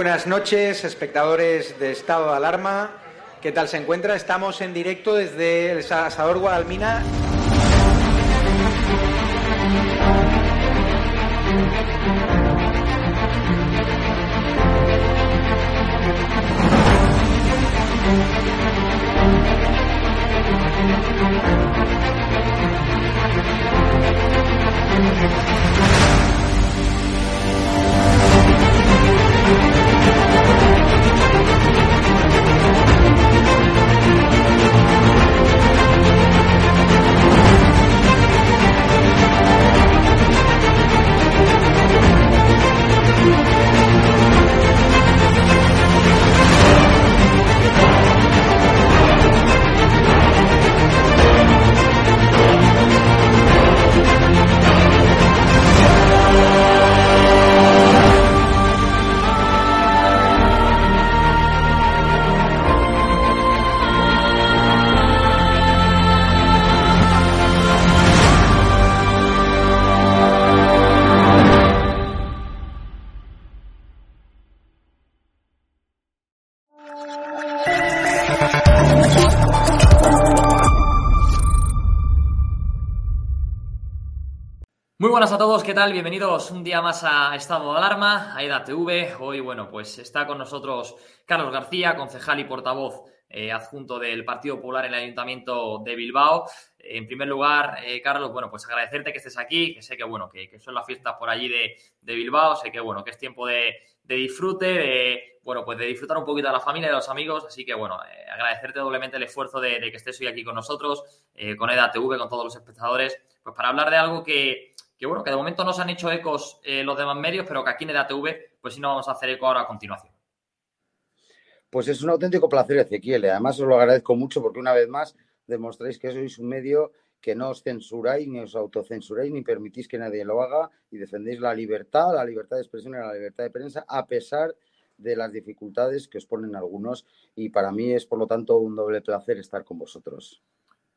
buenas noches, espectadores de Estado de Alarma. ¿Qué tal se encuentra? Estamos en directo desde el Asador Guadalmina. Buenas a todos, ¿qué tal? Bienvenidos un día más a Estado de Alarma, a EDATV. Hoy, bueno, pues está con nosotros Carlos García, concejal y portavoz eh, adjunto del Partido Popular en el Ayuntamiento de Bilbao. En primer lugar, eh, Carlos, bueno, pues agradecerte que estés aquí, que sé que, bueno, que, son las fiestas por allí de, Bilbao, sé que, bueno, que es tiempo de, disfrute, de, bueno, pues de disfrutar un poquito de la familia de los amigos, así que, bueno, eh, agradecerte doblemente el esfuerzo de, que estés hoy aquí con nosotros, con EDATV, con todos los espectadores, pues para hablar de algo que, que bueno, que de momento no se han hecho ecos eh, los demás medios, pero que aquí en EDATV, pues sí nos vamos a hacer eco ahora a continuación. Pues es un auténtico placer, Ezequiel. Además, os lo agradezco mucho porque una vez más demostráis que sois un medio que no os censuráis, ni os autocensuráis, ni permitís que nadie lo haga y defendéis la libertad, la libertad de expresión y la libertad de prensa, a pesar de las dificultades que os ponen algunos. Y para mí es, por lo tanto, un doble placer estar con vosotros.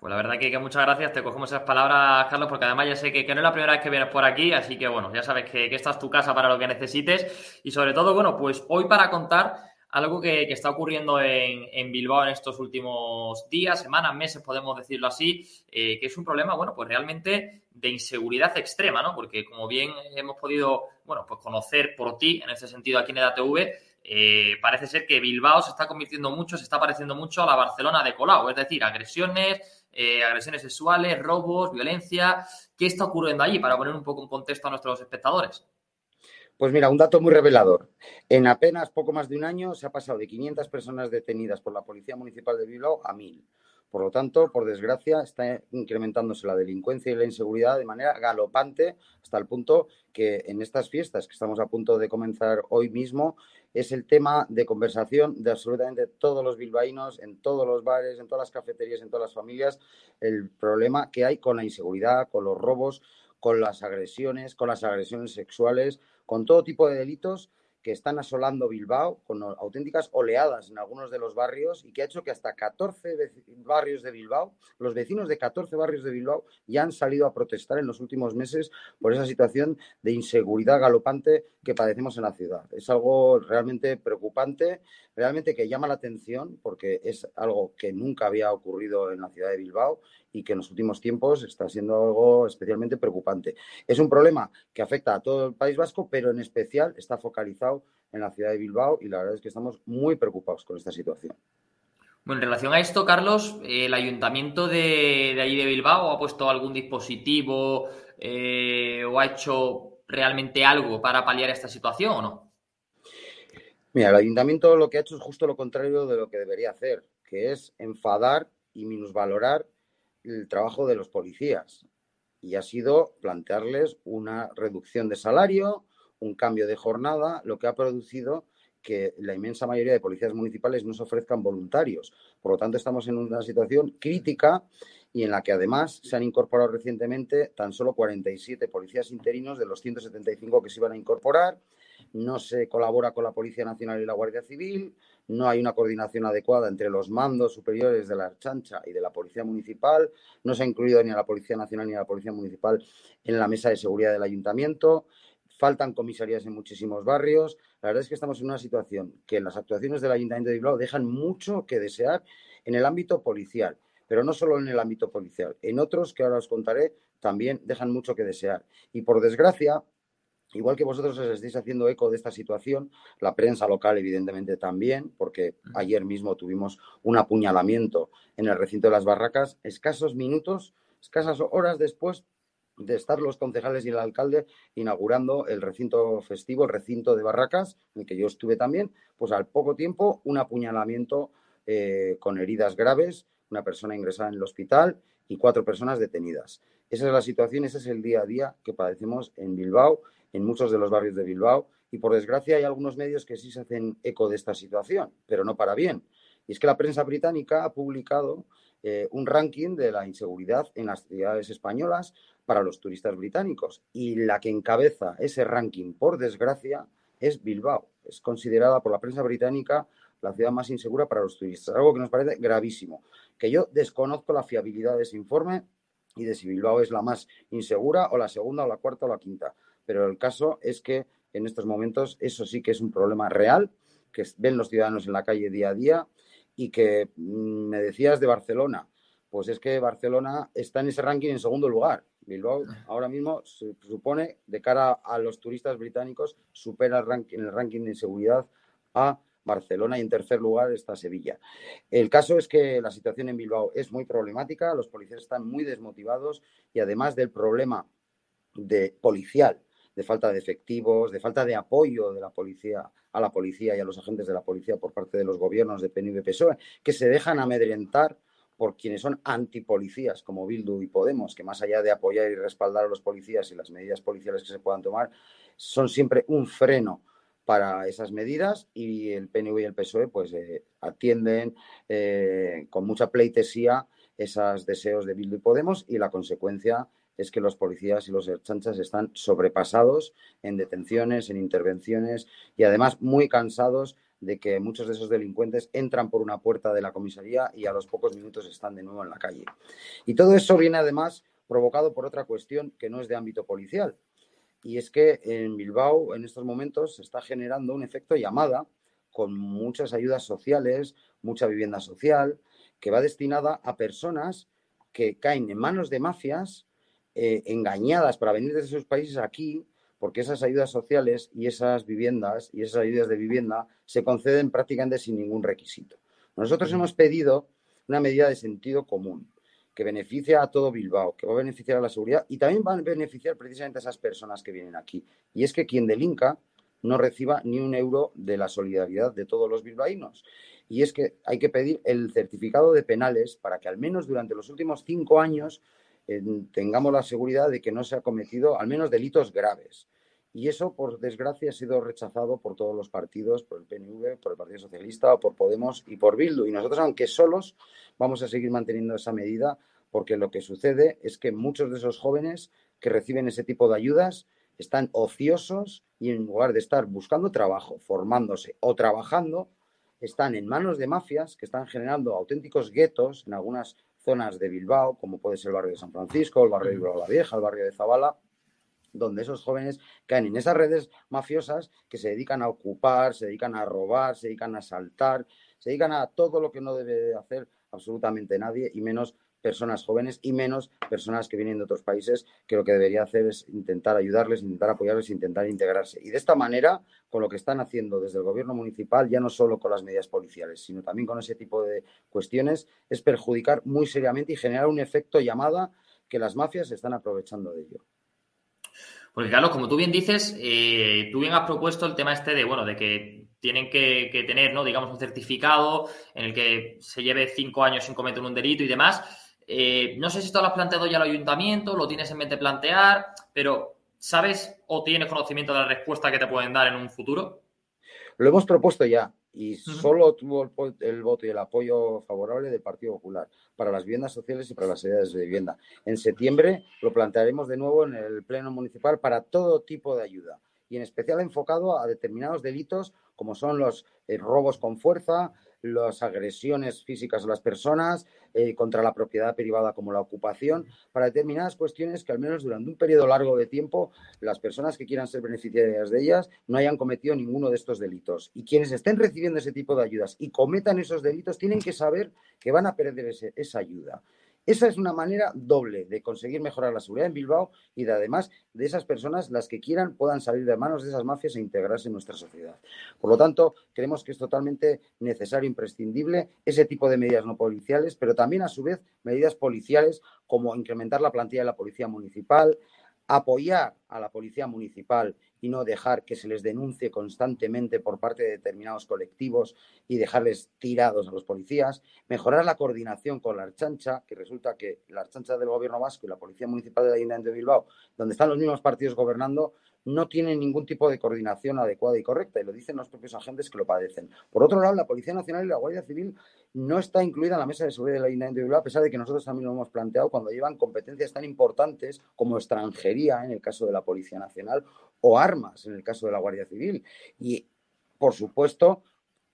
Pues la verdad que, muchas gracias, te cogemos esas palabras, Carlos, porque además ya sé que, no es la primera vez que vienes por aquí, así que bueno, ya sabes que, esta es tu casa para lo que necesites. Y sobre todo, bueno, pues hoy para contar algo que, está ocurriendo en, Bilbao en estos últimos días, semanas, meses, podemos decirlo así, eh, que es un problema, bueno, pues realmente de inseguridad extrema, ¿no? Porque como bien hemos podido, bueno, pues conocer por ti, en ese sentido aquí en EDATV, eh, parece ser que Bilbao se está convirtiendo mucho, se está pareciendo mucho a la Barcelona de Colau, es decir, agresiones, eh, agresiones sexuales, robos, violencia. ¿Qué está ocurriendo allí para poner un poco en contexto a nuestros espectadores? Pues mira, un dato muy revelador. En apenas poco más de un año se ha pasado de 500 personas detenidas por la Policía Municipal de Bilbao a 1.000. Por lo tanto, por desgracia, está incrementándose la delincuencia y la inseguridad de manera galopante hasta el punto que en estas fiestas que estamos a punto de comenzar hoy mismo es el tema de conversación de absolutamente todos los bilbaínos, en todos los bares, en todas las cafeterías, en todas las familias, el problema que hay con la inseguridad, con los robos, con las agresiones, con las agresiones sexuales, con todo tipo de delitos que están asolando Bilbao con auténticas oleadas en algunos de los barrios y que ha hecho que hasta 14 barrios de Bilbao, los vecinos de 14 barrios de Bilbao ya han salido a protestar en los últimos meses por esa situación de inseguridad galopante que padecemos en la ciudad. Es algo realmente preocupante, realmente que llama la atención porque es algo que nunca había ocurrido en la ciudad de Bilbao y que en los últimos tiempos está siendo algo especialmente preocupante. Es un problema que afecta a todo el País Vasco, pero en especial está focalizado en la ciudad de Bilbao y la verdad es que estamos muy preocupados con esta situación. Bueno, en relación a esto, Carlos, ¿el ayuntamiento de, allí de Bilbao ha puesto algún dispositivo eh, o ha hecho realmente algo para paliar esta situación o no? Mira, el ayuntamiento lo que ha hecho es justo lo contrario de lo que debería hacer, que es enfadar y minusvalorar el trabajo de los policías y ha sido plantearles una reducción de salario, un cambio de jornada, lo que ha producido que la inmensa mayoría de policías municipales no se ofrezcan voluntarios. Por lo tanto, estamos en una situación crítica y en la que además se han incorporado recientemente tan solo 47 policías interinos de los 175 que se iban a incorporar. No se colabora con la Policía Nacional y la Guardia Civil, no hay una coordinación adecuada entre los mandos superiores de la chancha y de la Policía Municipal, no se ha incluido ni a la Policía Nacional ni a la Policía Municipal en la mesa de seguridad del Ayuntamiento. faltan comisarías en muchísimos barrios. La verdad es que estamos en una situación que las actuaciones del Ayuntamiento de Bilbao dejan mucho que desear en el ámbito policial, pero no solo en el ámbito policial, en otros que ahora os contaré también dejan mucho que desear. Y por desgracia, Igual que vosotros os estáis haciendo eco de esta situación, la prensa local evidentemente también, porque ayer mismo tuvimos un apuñalamiento en el recinto de las barracas, escasos minutos, escasas horas después de estar los concejales y el alcalde inaugurando el recinto festivo, el recinto de barracas, en el que yo estuve también, pues al poco tiempo un apuñalamiento eh, con heridas graves, una persona ingresada en el hospital y cuatro personas detenidas. Esa es la situación, ese es el día a día que padecemos en Bilbao en muchos de los barrios de Bilbao y por desgracia hay algunos medios que sí se hacen eco de esta situación, pero no para bien. Y es que la prensa británica ha publicado eh, un ranking de la inseguridad en las ciudades españolas para los turistas británicos y la que encabeza ese ranking, por desgracia, es Bilbao. Es considerada por la prensa británica la ciudad más insegura para los turistas, algo que nos parece gravísimo. Que yo desconozco la fiabilidad de ese informe y de si Bilbao es la más insegura o la segunda o la cuarta o la quinta pero el caso es que en estos momentos eso sí que es un problema real, que ven los ciudadanos en la calle día a día y que mm, me decías de Barcelona. Pues es que Barcelona está en ese ranking en segundo lugar. Bilbao ahora mismo se supone, de cara a los turistas británicos, supera el ranking, el ranking de inseguridad a Barcelona y en tercer lugar está Sevilla. El caso es que la situación en Bilbao es muy problemática, los policías están muy desmotivados y además del problema de policial de falta de efectivos, de falta de apoyo de la policía a la policía y a los agentes de la policía por parte de los gobiernos de PNV y PSOE, que se dejan amedrentar por quienes son antipolicías, como Bildu y Podemos, que más allá de apoyar y respaldar a los policías y las medidas policiales que se puedan tomar, son siempre un freno para esas medidas y el PNV y el PSOE pues eh, atienden eh, con mucha pleitesía esos deseos de Bildu y Podemos y la consecuencia es que los policías y los chanchas están sobrepasados en detenciones, en intervenciones y además muy cansados de que muchos de esos delincuentes entran por una puerta de la comisaría y a los pocos minutos están de nuevo en la calle. Y todo eso viene además provocado por otra cuestión que no es de ámbito policial. Y es que en Bilbao en estos momentos se está generando un efecto llamada con muchas ayudas sociales, mucha vivienda social, que va destinada a personas que caen en manos de mafias eh, engañadas para venir desde sus países aquí, porque esas ayudas sociales y esas viviendas y esas ayudas de vivienda se conceden prácticamente sin ningún requisito. Nosotros hemos pedido una medida de sentido común que beneficia a todo Bilbao, que va a beneficiar a la seguridad y también va a beneficiar precisamente a esas personas que vienen aquí. Y es que quien delinca no reciba ni un euro de la solidaridad de todos los bilbaínos. Y es que hay que pedir el certificado de penales para que al menos durante los últimos cinco años tengamos la seguridad de que no se ha cometido al menos delitos graves. Y eso, por desgracia, ha sido rechazado por todos los partidos, por el PNV, por el Partido Socialista, por Podemos y por Bildu. Y nosotros, aunque solos, vamos a seguir manteniendo esa medida porque lo que sucede es que muchos de esos jóvenes que reciben ese tipo de ayudas están ociosos y en lugar de estar buscando trabajo, formándose o trabajando, están en manos de mafias que están generando auténticos guetos en algunas zonas de Bilbao, como puede ser el barrio de San Francisco, el barrio de Bilbao la Vieja, el barrio de Zabala, donde esos jóvenes caen en esas redes mafiosas que se dedican a ocupar, se dedican a robar, se dedican a asaltar, se dedican a todo lo que no debe hacer absolutamente nadie y menos personas jóvenes y menos personas que vienen de otros países, que lo que debería hacer es intentar ayudarles, intentar apoyarles, intentar integrarse. Y de esta manera, con lo que están haciendo desde el gobierno municipal, ya no solo con las medidas policiales, sino también con ese tipo de cuestiones, es perjudicar muy seriamente y generar un efecto llamada que las mafias están aprovechando de ello. Porque, Carlos, como tú bien dices, eh, tú bien has propuesto el tema este de, bueno, de que tienen que, tener, ¿no? digamos, un certificado en el que se lleve cinco años sin cometer un delito y demás. Eh, no sé si esto lo has planteado ya al ayuntamiento, lo tienes en mente plantear, pero ¿sabes o tienes conocimiento de la respuesta que te pueden dar en un futuro? Lo hemos propuesto ya y solo tuvo el, voto y el apoyo favorable del Partido Popular para las viviendas sociales y para las edades de vivienda. En septiembre lo plantearemos de nuevo en el Pleno Municipal para todo tipo de ayuda y en especial enfocado a determinados delitos como son los eh, robos con fuerza, las agresiones físicas a las personas, eh, contra la propiedad privada como la ocupación, para determinadas cuestiones que al menos durante un periodo largo de tiempo las personas que quieran ser beneficiarias de ellas no hayan cometido ninguno de estos delitos. Y quienes estén recibiendo ese tipo de ayudas y cometan esos delitos tienen que saber que van a perder esa ayuda. Esa es una manera doble de conseguir mejorar la seguridad en Bilbao y de además de esas personas, las que quieran, puedan salir de manos de esas mafias e integrarse en nuestra sociedad. Por lo tanto, creemos que es totalmente necesario, imprescindible, ese tipo de medidas no policiales, pero también a su vez medidas policiales como incrementar la plantilla de la policía municipal, apoyar a la policía municipal y no dejar que se les denuncie constantemente por parte de determinados colectivos y dejarles tirados a los policías, mejorar la coordinación con la Archancha, que resulta que la Archancha del Gobierno Vasco y la Policía Municipal de la Ayuntamiento de Bilbao, donde están los mismos partidos gobernando, no tienen ningún tipo de coordinación adecuada y correcta, y lo dicen los propios agentes que lo padecen. Por otro lado, la Policía Nacional y la Guardia Civil no está incluida en la mesa de seguridad de la Ayuntamiento de Bilbao, a pesar de que nosotros también lo hemos planteado cuando llevan competencias tan importantes como extranjería, en el caso de la Policía Nacional, o armas, en el caso de la Guardia Civil. Y, por supuesto,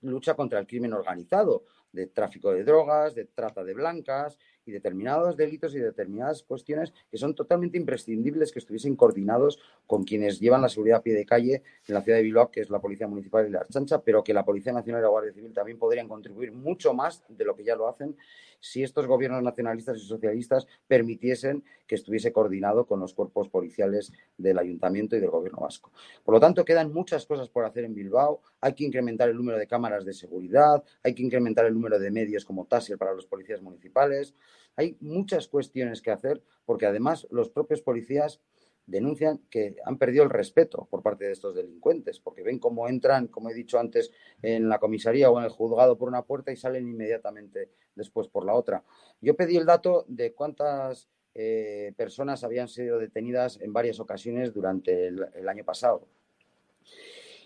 lucha contra el crimen organizado, de tráfico de drogas, de trata de blancas y determinados delitos y determinadas cuestiones que son totalmente imprescindibles que estuviesen coordinados con quienes llevan la seguridad a pie de calle en la ciudad de Bilbao, que es la Policía Municipal y la Archancha, pero que la Policía Nacional y la Guardia Civil también podrían contribuir mucho más de lo que ya lo hacen si estos gobiernos nacionalistas y socialistas permitiesen que estuviese coordinado con los cuerpos policiales del Ayuntamiento y del Gobierno vasco. Por lo tanto, quedan muchas cosas por hacer en Bilbao. Hay que incrementar el número de cámaras de seguridad, hay que incrementar el número de medios como TASIR para los policías municipales. Hay muchas cuestiones que hacer porque además los propios policías denuncian que han perdido el respeto por parte de estos delincuentes, porque ven cómo entran, como he dicho antes, en la comisaría o en el juzgado por una puerta y salen inmediatamente después por la otra. Yo pedí el dato de cuántas eh, personas habían sido detenidas en varias ocasiones durante el, año pasado.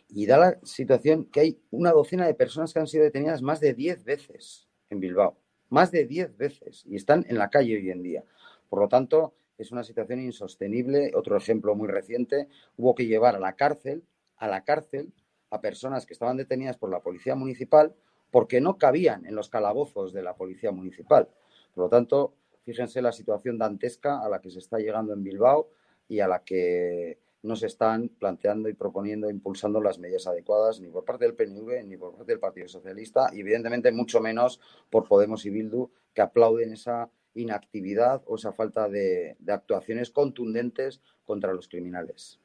Y da la situación que hay una docena de personas que han sido detenidas más de 10 veces en Bilbao, más de 10 veces, y están en la calle hoy en día. Por lo tanto, es una situación insostenible. Otro ejemplo muy reciente, hubo que llevar a la cárcel, a la cárcel, a personas que estaban detenidas por la policía municipal porque no cabían en los calabozos de la policía municipal. Por lo tanto, fíjense la situación dantesca a la que se está llegando en Bilbao y a la que no se están planteando y proponiendo impulsando las medidas adecuadas ni por parte del PNV ni por parte del Partido Socialista y evidentemente mucho menos por Podemos y Bildu que aplauden esa inactividad o esa falta de, actuaciones contundentes contra los criminales.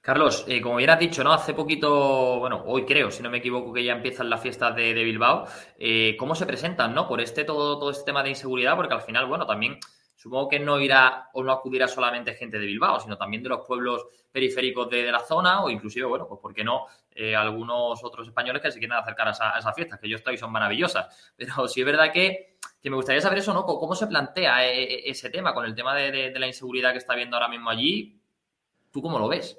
Carlos, eh, como bien has dicho, ¿no? Hace poquito, bueno, hoy creo, si no me equivoco, que ya empiezan las fiestas de, Bilbao. Eh, ¿Cómo se presentan, no? Por este todo, todo este tema de inseguridad, porque al final, bueno, también supongo que no irá o no acudirá solamente gente de Bilbao, sino también de los pueblos periféricos de, la zona o inclusive, bueno, pues por qué no, eh, algunos otros españoles que se quieran acercar a a fiestas, que yo estoy son maravillosas. Pero sí es verdad que, me gustaría saber eso, ¿no? ¿Cómo se plantea eh, eh, ese tema con el tema de, la inseguridad que está habiendo ahora mismo allí? ¿Tú cómo lo ves?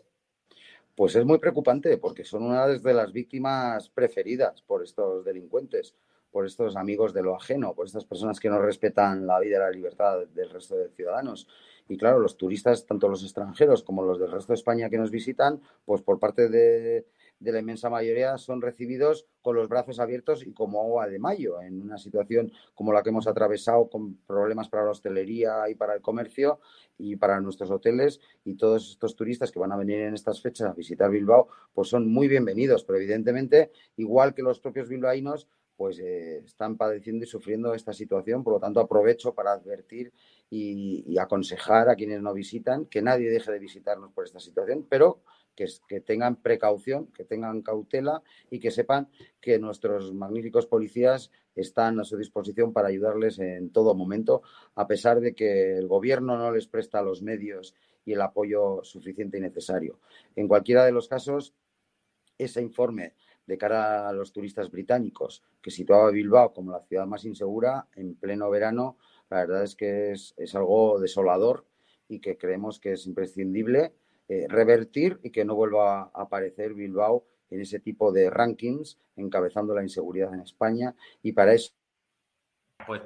Pues es muy preocupante porque son una de las víctimas preferidas por estos delincuentes, por estos amigos de lo ajeno, por estas personas que no respetan la vida y la libertad del resto de ciudadanos. Y claro, los turistas, tanto los extranjeros como los del resto de España que nos visitan, pues por parte de, la inmensa mayoría son recibidos con los brazos abiertos y como agua de mayo, en una situación como la que hemos atravesado, con problemas para la hostelería y para el comercio y para nuestros hoteles. Y todos estos turistas que van a venir en estas fechas a visitar Bilbao, pues son muy bienvenidos. Pero evidentemente, igual que los propios bilbaínos, pues eh, están padeciendo y sufriendo esta situación. Por lo tanto, aprovecho para advertir y, aconsejar a quienes no visitan que nadie deje de visitarnos por esta situación, pero que, tengan precaución, que tengan cautela y que sepan que nuestros magníficos policías están a su disposición para ayudarles en todo momento, a pesar de que el gobierno no les presta los medios y el apoyo suficiente y necesario. En cualquiera de los casos, ese informe de cara a los turistas británicos, que situaba Bilbao como la ciudad más insegura en pleno verano, la verdad es que es, algo desolador y que creemos que es imprescindible eh, revertir y que no vuelva a aparecer Bilbao en ese tipo de rankings, encabezando la inseguridad en España. Y para eso. Pues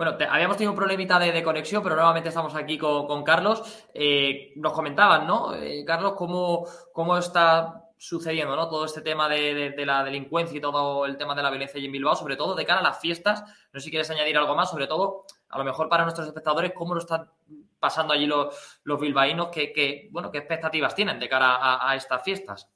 bueno, habíamos tenido un problemita de, conexión, pero nuevamente estamos aquí con, Carlos. Eh, nos comentaban, ¿no, eh, Carlos, cómo, cómo está sucediendo, ¿no? Todo este tema de, la delincuencia y todo el tema de la violencia allí en Bilbao, sobre todo de cara a las fiestas. No sé si quieres añadir algo más, sobre todo, a lo mejor para nuestros espectadores, cómo lo están pasando allí los, los bilbaínos, qué, bueno, qué expectativas tienen de cara a, estas fiestas.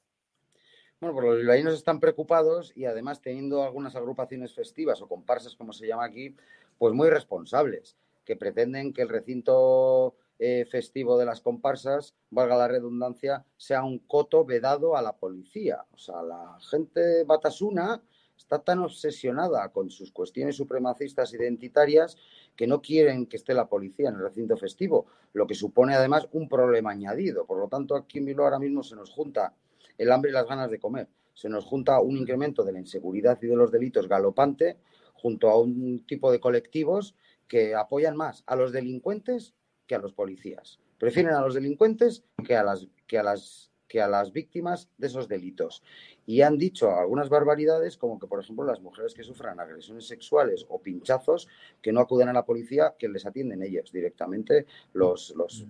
Bueno, pues los bilbaínos están preocupados y además teniendo algunas agrupaciones festivas o comparsas, como se llama aquí, pues muy responsables, que pretenden que el recinto eh, festivo de las comparsas, valga la redundancia, sea un coto vedado a la policía. O sea, la gente batasuna está tan obsesionada con sus cuestiones supremacistas identitarias que no quieren que esté la policía en el recinto festivo, lo que supone además un problema añadido. Por lo tanto, aquí en ahora mismo se nos junta el hambre y las ganas de comer. Se nos junta un incremento de la inseguridad y de los delitos galopante junto a un tipo de colectivos que apoyan más a los delincuentes que a los policías. Prefieren a los delincuentes que a las, que a las, que a las víctimas de esos delitos. Y han dicho algunas barbaridades, como que, por ejemplo, las mujeres que sufran agresiones sexuales o pinchazos, que no acuden a la policía, que les atienden ellos directamente, los, los,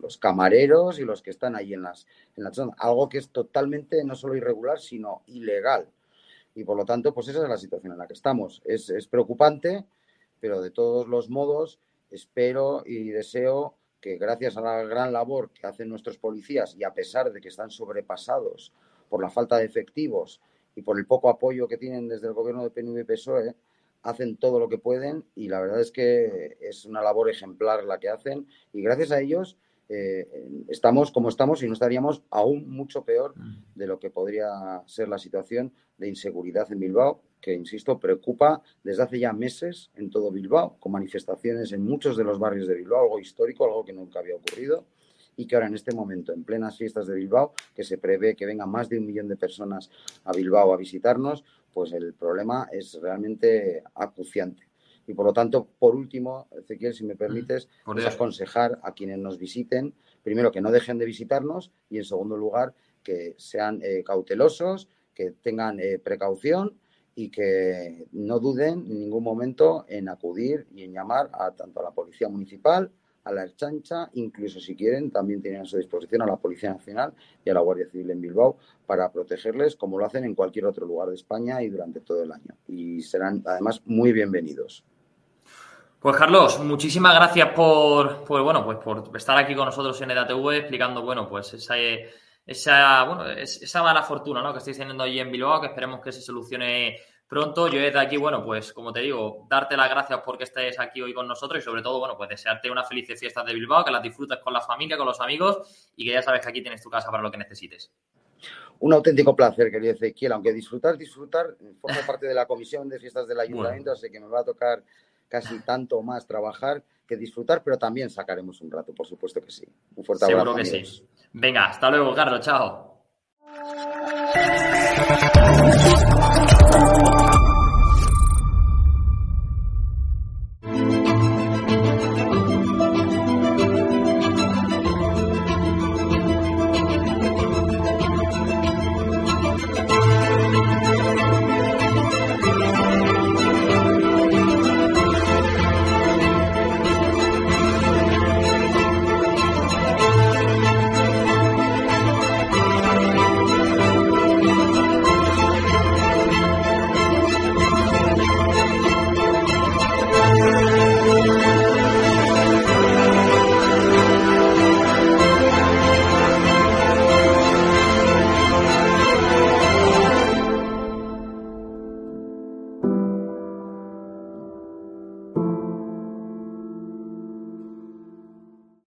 los, camareros y los que están ahí en las, en la zona. Algo que es totalmente no solo irregular, sino ilegal. Y por lo tanto, pues esa es la situación en la que estamos. Es, es preocupante, pero de todos los modos, espero y deseo que gracias a la gran labor que hacen nuestros policías y a pesar de que están sobrepasados por la falta de efectivos y por el poco apoyo que tienen desde el gobierno de PNV y PSOE, hacen todo lo que pueden y la verdad es que es una labor ejemplar la que hacen y gracias a ellos eh, estamos como estamos y no estaríamos aún mucho peor mm. de lo que podría ser la situación de inseguridad en Bilbao que, insisto, preocupa desde hace ya meses en todo Bilbao, con manifestaciones en muchos de los barrios de Bilbao, algo histórico, algo que nunca había ocurrido y que ahora en este momento, en plenas fiestas de Bilbao, que se prevé que vengan más de un millón de personas a Bilbao a visitarnos, pues el problema es realmente acuciante. Y por lo tanto, por último, Ezequiel, si me permites, es aconsejar a quienes nos visiten, primero que no dejen de visitarnos y en segundo lugar que sean eh, cautelosos, que tengan eh, precaución y que no duden en ningún momento en acudir y en llamar a tanto a la Policía Municipal, a la Erchancha, incluso si quieren, también tienen a su disposición a la Policía Nacional y a la Guardia Civil en Bilbao para protegerles como lo hacen en cualquier otro lugar de España y durante todo el año. Y serán además muy bienvenidos. Pues Carlos, muchísimas gracias por, bueno, pues por estar aquí con nosotros en EDATV explicando, bueno, pues esa esa, bueno, esa mala fortuna ¿no? que estáis teniendo allí en Bilbao, que esperemos que se solucione pronto. Yo desde aquí, bueno, pues como te digo, darte las gracias porque estés aquí hoy con nosotros y sobre todo, bueno, pues desearte unas felices fiestas de Bilbao, que las disfrutes con la familia, con los amigos y que ya sabes que aquí tienes tu casa para lo que necesites. Un auténtico placer, querido Ezequiel, aunque disfrutar, disfrutar, forma parte de la comisión de fiestas del ayuntamiento, así que me va a tocar casi tanto más trabajar que disfrutar, pero también sacaremos un rato, por supuesto que sí. Un fuerte abrazo. Seguro que sí. Venga, hasta luego, Carlos, chao.